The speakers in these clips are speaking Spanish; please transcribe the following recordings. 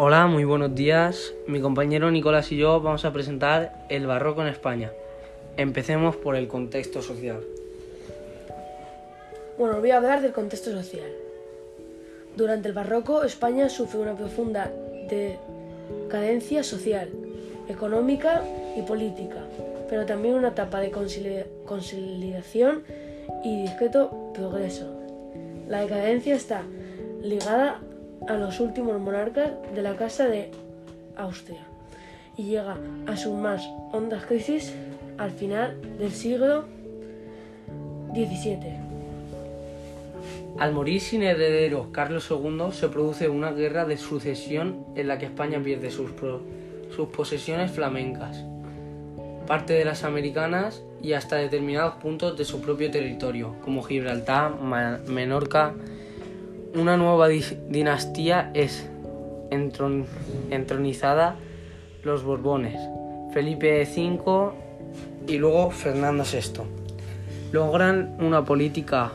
Hola, muy buenos días. Mi compañero Nicolás y yo vamos a presentar el barroco en España. Empecemos por el contexto social. Bueno, voy a hablar del contexto social. Durante el barroco, España sufre una profunda decadencia social, económica y política, pero también una etapa de consolidación y discreto progreso. La decadencia está ligada a los últimos monarcas de la Casa de Austria y llega a sus más hondas crisis al final del siglo XVII. Al morir sin herederos Carlos II se produce una guerra de sucesión en la que España pierde sus, sus posesiones flamencas, parte de las americanas y hasta determinados puntos de su propio territorio, como Gibraltar, Menorca, una nueva dinastía es entronizada los Borbones, Felipe V y luego Fernando VI. Logran una política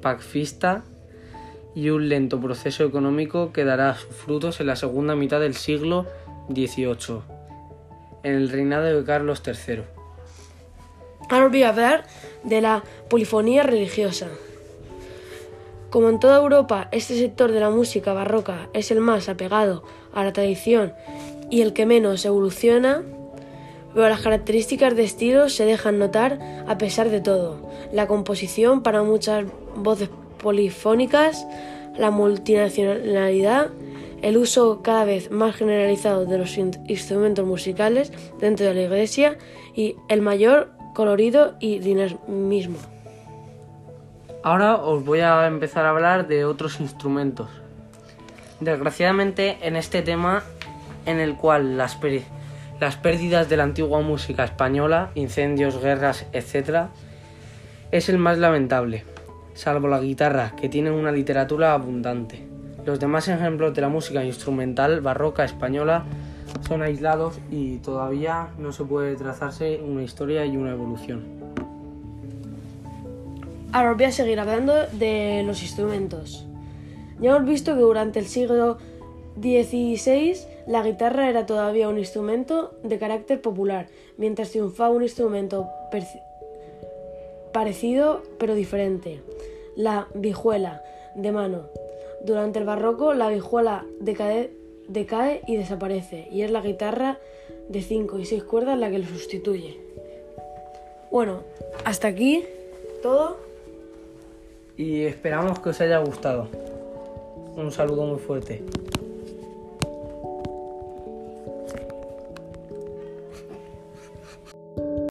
pacifista y un lento proceso económico que dará sus frutos en la segunda mitad del siglo XVIII, en el reinado de Carlos III. Ahora voy a hablar de la polifonía religiosa. Como en toda Europa, este sector de la música barroca es el más apegado a la tradición y el que menos evoluciona, pero las características de estilo se dejan notar a pesar de todo. La composición para muchas voces polifónicas, la multinacionalidad, el uso cada vez más generalizado de los instrumentos musicales dentro de la iglesia y el mayor colorido y dinamismo. Ahora os voy a empezar a hablar de otros instrumentos. Desgraciadamente en este tema en el cual las, pérdidas de la antigua música española, incendios, guerras, etc., es el más lamentable, salvo la guitarra, que tiene una literatura abundante. Los demás ejemplos de la música instrumental barroca española son aislados y todavía no se puede trazarse una historia y una evolución. Ahora voy a seguir hablando de los instrumentos. Ya hemos visto que durante el siglo XVI la guitarra era todavía un instrumento de carácter popular, mientras triunfaba un instrumento parecido pero diferente, la vihuela de mano. Durante el barroco la vihuela decae, decae y desaparece, y es la guitarra de 5 y 6 cuerdas la que lo sustituye. Bueno, hasta aquí todo y esperamos que os haya gustado. Un saludo muy fuerte.